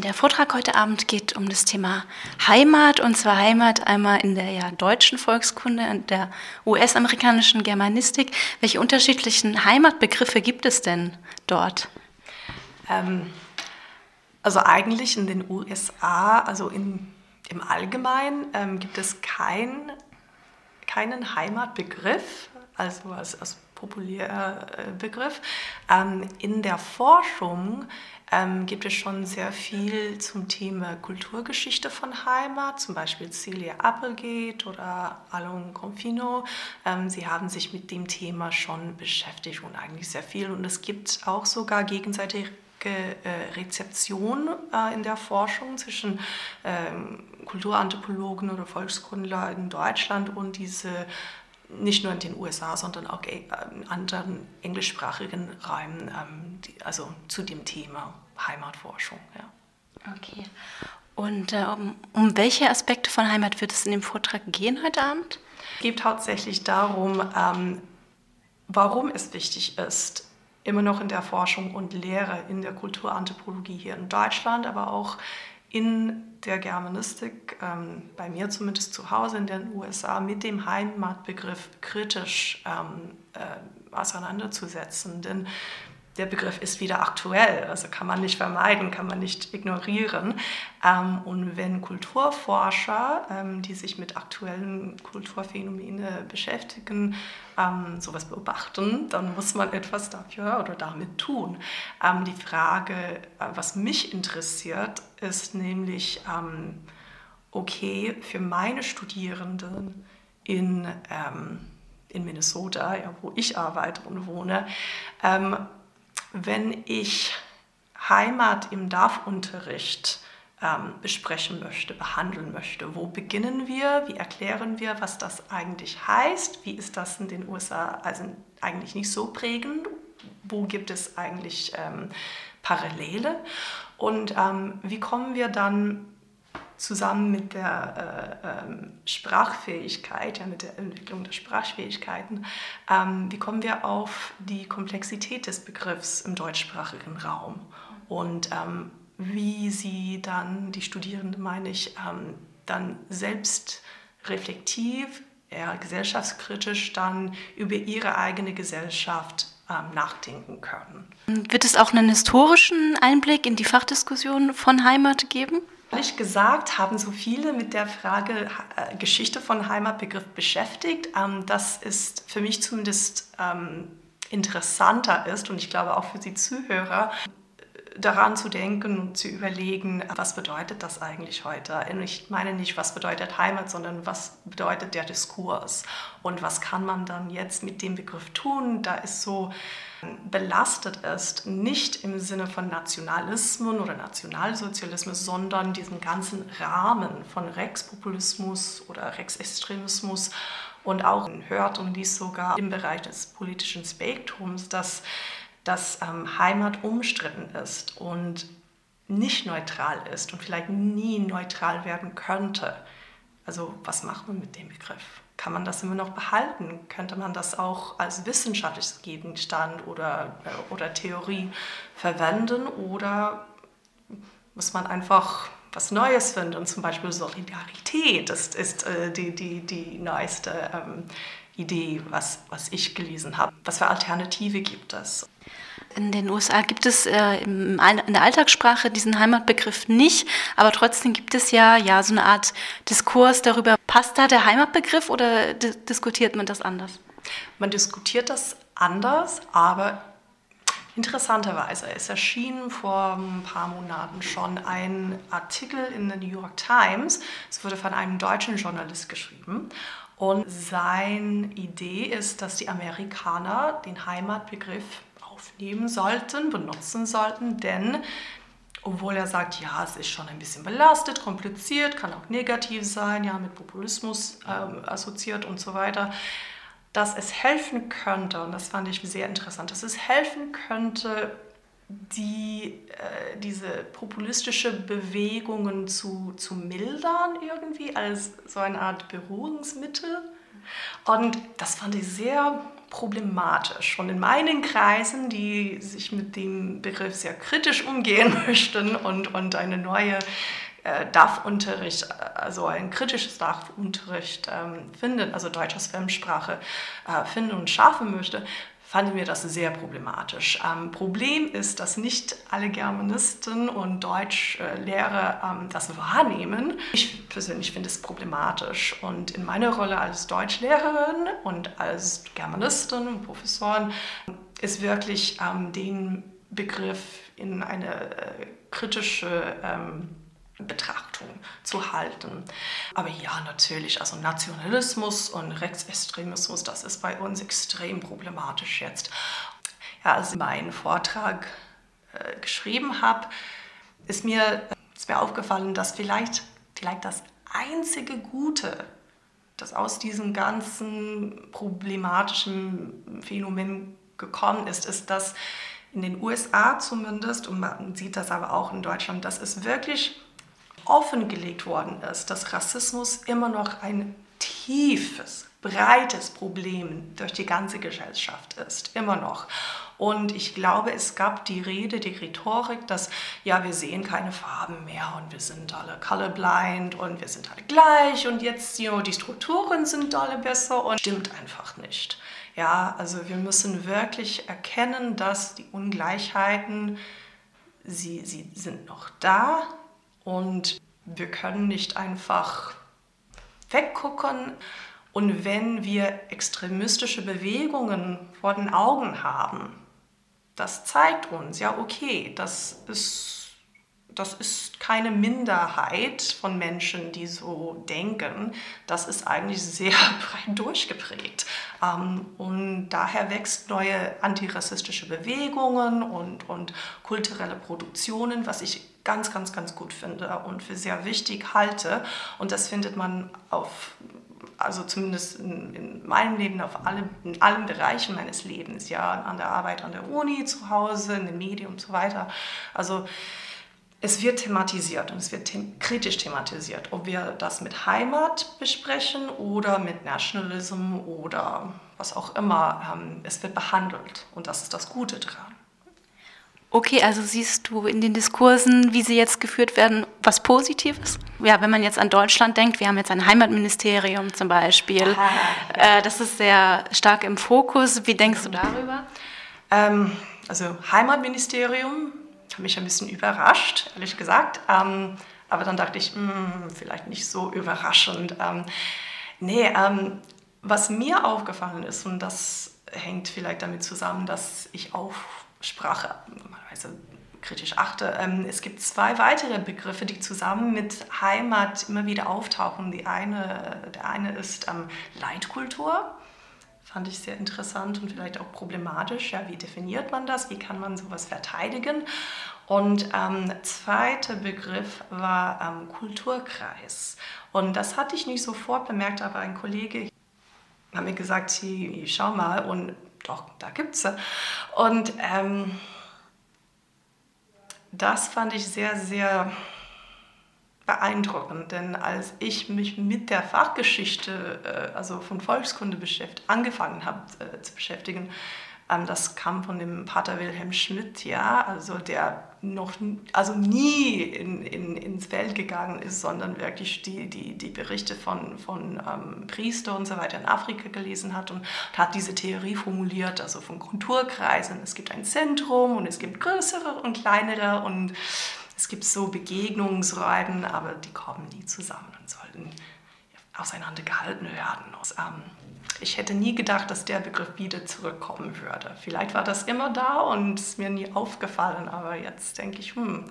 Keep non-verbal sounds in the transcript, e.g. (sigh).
der Vortrag heute Abend geht um das Thema Heimat und zwar Heimat einmal in der ja, deutschen Volkskunde und der US-amerikanischen Germanistik. Welche unterschiedlichen Heimatbegriffe gibt es denn dort? Ähm, also eigentlich in den USA, also in, im Allgemeinen ähm, gibt es kein, keinen Heimatbegriff, also als, als populärer äh, Begriff. Ähm, in der Forschung ähm, gibt es schon sehr viel zum Thema Kulturgeschichte von Heimat, zum Beispiel Celia Applegate oder Alon Confino. Ähm, sie haben sich mit dem Thema schon beschäftigt und eigentlich sehr viel. Und es gibt auch sogar gegenseitige äh, Rezeption äh, in der Forschung zwischen Kulturanthropologen oder Volkskundler in Deutschland und diese nicht nur in den USA, sondern auch in anderen englischsprachigen Räumen, ähm, also zu dem Thema Heimatforschung. Ja. Okay. Und äh, um, um, welche Aspekte von Heimat wird es in dem Vortrag gehen heute Abend? Es geht hauptsächlich darum, ähm, warum es wichtig ist, immer noch in der Forschung und Lehre in der Kulturanthropologie hier in Deutschland, aber auch in der Germanistik, ähm, bei mir zumindest zu Hause in den USA, mit dem Heimatbegriff kritisch ähm, äh, auseinanderzusetzen. Denn der Begriff ist wieder aktuell, also kann man nicht vermeiden, kann man nicht ignorieren. Ähm, und wenn Kulturforscher, ähm, die sich mit aktuellen Kulturphänomenen beschäftigen, ähm, sowas beobachten, dann muss man etwas dafür oder damit tun. Die Frage, äh, was mich interessiert, ist nämlich, okay, für meine Studierenden in, in Minnesota, ja, wo ich arbeite und wohne, wenn ich Heimat im DAF-Unterricht ähm, besprechen möchte, behandeln möchte. Wo beginnen wir? Wie erklären wir, was das eigentlich heißt? Wie ist das in den USA also eigentlich nicht so prägend? Wo gibt es eigentlich ähm, Parallele? Und ähm, wie kommen wir dann zusammen mit der äh, ähm, Sprachfähigkeit, ja, mit der Entwicklung der Sprachfähigkeiten, ähm, wie kommen wir auf die Komplexität des Begriffs im deutschsprachigen Raum und ähm, wie sie dann, die Studierenden meine ich, ähm, dann selbst reflektiv, eher gesellschaftskritisch dann über ihre eigene Gesellschaft ähm, nachdenken können. Wird es auch einen historischen Einblick in die Fachdiskussion von Heimat geben? Ehrlich gesagt haben so viele mit der Frage äh, Geschichte von Heimatbegriff beschäftigt. Ähm, das ist für mich zumindest ähm, interessanter ist und ich glaube auch für die Zuhörer, daran zu denken und zu überlegen, was bedeutet das eigentlich heute? Ich meine nicht, was bedeutet Heimat, sondern was bedeutet der Diskurs und was kann man dann jetzt mit dem Begriff tun, da es so belastet ist, nicht im Sinne von Nationalismus oder Nationalsozialismus, sondern diesen ganzen Rahmen von Rechtspopulismus oder Rechtsextremismus und auch hört und dies sogar im Bereich des politischen Spektrums, dass dass ähm, Heimat umstritten ist und nicht neutral ist und vielleicht nie neutral werden könnte. Also was macht man mit dem Begriff? Kann man das immer noch behalten? Könnte man das auch als wissenschaftliches Gegenstand oder, äh, oder Theorie verwenden? Oder muss man einfach was Neues finden? Zum Beispiel Solidarität ist, ist äh, die, die, die neueste ähm, Idee, was, was ich gelesen habe. Was für Alternative gibt es? In den USA gibt es äh, in der Alltagssprache diesen Heimatbegriff nicht, aber trotzdem gibt es ja, ja so eine Art Diskurs darüber, passt da der Heimatbegriff oder diskutiert man das anders? Man diskutiert das anders, aber interessanterweise, es erschien vor ein paar Monaten schon ein Artikel in der New York Times, es wurde von einem deutschen Journalist geschrieben und seine Idee ist, dass die Amerikaner den Heimatbegriff aufnehmen sollten, benutzen sollten, denn obwohl er sagt, ja, es ist schon ein bisschen belastet, kompliziert, kann auch negativ sein, ja, mit Populismus ähm, assoziiert und so weiter, dass es helfen könnte, und das fand ich sehr interessant, dass es helfen könnte, die, äh, diese populistische Bewegungen zu, zu mildern irgendwie als so eine Art Beruhigungsmittel. Und das fand ich sehr problematisch. Und in meinen Kreisen, die sich mit dem Begriff sehr kritisch umgehen (laughs) möchten und, und eine neue äh, DAF-Unterricht, also ein kritisches DAF-Unterricht ähm, finden, also deutscher Fremdsprache äh, finden und schaffen möchte, fanden wir das sehr problematisch. Ähm, Problem ist, dass nicht alle Germanisten und Deutschlehrer ähm, das wahrnehmen. Ich persönlich finde es problematisch und in meiner Rolle als Deutschlehrerin und als Germanistin und Professorin ist wirklich ähm, den Begriff in eine äh, kritische ähm, Betrachtung zu halten. Aber ja, natürlich, also Nationalismus und Rechtsextremismus, das ist bei uns extrem problematisch jetzt. Ja, als ich meinen Vortrag äh, geschrieben habe, ist mir, ist mir aufgefallen, dass vielleicht, vielleicht das einzige Gute, das aus diesem ganzen problematischen Phänomen gekommen ist, ist, dass in den USA zumindest, und man sieht das aber auch in Deutschland, dass es wirklich offengelegt worden ist, dass Rassismus immer noch ein tiefes, breites Problem durch die ganze Gesellschaft ist, immer noch. Und ich glaube, es gab die Rede, die Rhetorik, dass ja, wir sehen keine Farben mehr und wir sind alle colorblind und wir sind alle gleich und jetzt you know, die Strukturen sind alle besser und stimmt einfach nicht. Ja, also wir müssen wirklich erkennen, dass die Ungleichheiten, sie, sie sind noch da, und wir können nicht einfach weggucken. Und wenn wir extremistische Bewegungen vor den Augen haben, das zeigt uns, ja, okay, das ist das ist keine Minderheit von Menschen, die so denken. Das ist eigentlich sehr (laughs) breit durchgeprägt. Ähm, und daher wächst neue antirassistische Bewegungen und, und kulturelle Produktionen, was ich ganz, ganz, ganz gut finde und für sehr wichtig halte. Und das findet man auf also zumindest in, in, meinem Leben, auf alle, in allen Bereichen meines Lebens, ja, an der Arbeit, an der Uni, zu Hause, in den Medien und so weiter. Also es wird thematisiert und es wird them kritisch thematisiert, ob wir das mit Heimat besprechen oder mit Nationalism oder was auch immer. Ähm, es wird behandelt und das ist das Gute dran. Okay, also siehst du in den Diskursen, wie sie jetzt geführt werden, was Positives? Ja, wenn man jetzt an Deutschland denkt, wir haben jetzt ein Heimatministerium zum Beispiel. Aha, ja. äh, das ist sehr stark im Fokus. Wie denkst du darüber? Ähm, also Heimatministerium hat mich ein bisschen überrascht, ehrlich gesagt. Ähm, aber dann dachte ich, mh, hm, vielleicht nicht so überraschend. Ähm, nee, ähm, was mir aufgefallen ist, und das hängt vielleicht damit zusammen, dass ich auf Sprache normalerweise kritisch achte. Ähm, es gibt zwei weitere Begriffe, die zusammen mit Heimat immer wieder auftauchen. Die eine, der eine ist ähm, Leitkultur fand ich sehr interessant und vielleicht auch problematisch. Ja, wie definiert man das? Wie kann man sowas verteidigen? Und ähm, zweiter Begriff war ähm, Kulturkreis. Und das hatte ich nicht sofort bemerkt, aber ein Kollege hat mir gesagt, hey, schau mal, und doch, da gibt es. Und ähm, das fand ich sehr, sehr beeindruckend, denn als ich mich mit der Fachgeschichte, äh, also von Volkskunde beschäftigt, angefangen habe äh, zu beschäftigen, ähm, das kam von dem Pater Wilhelm Schmidt, ja, also der noch also nie in, in, ins Feld gegangen ist, sondern wirklich die, die, die Berichte von, von ähm, Priester und so weiter in Afrika gelesen hat und, und hat diese Theorie formuliert, also von Kulturkreisen. Es gibt ein Zentrum und es gibt größere und kleinere und es gibt so Begegnungsräume, aber die kommen nie zusammen und sollten auseinandergehalten werden. Ähm, ich hätte nie gedacht, dass der Begriff wieder zurückkommen würde. Vielleicht war das immer da und ist mir nie aufgefallen, aber jetzt denke ich, hm,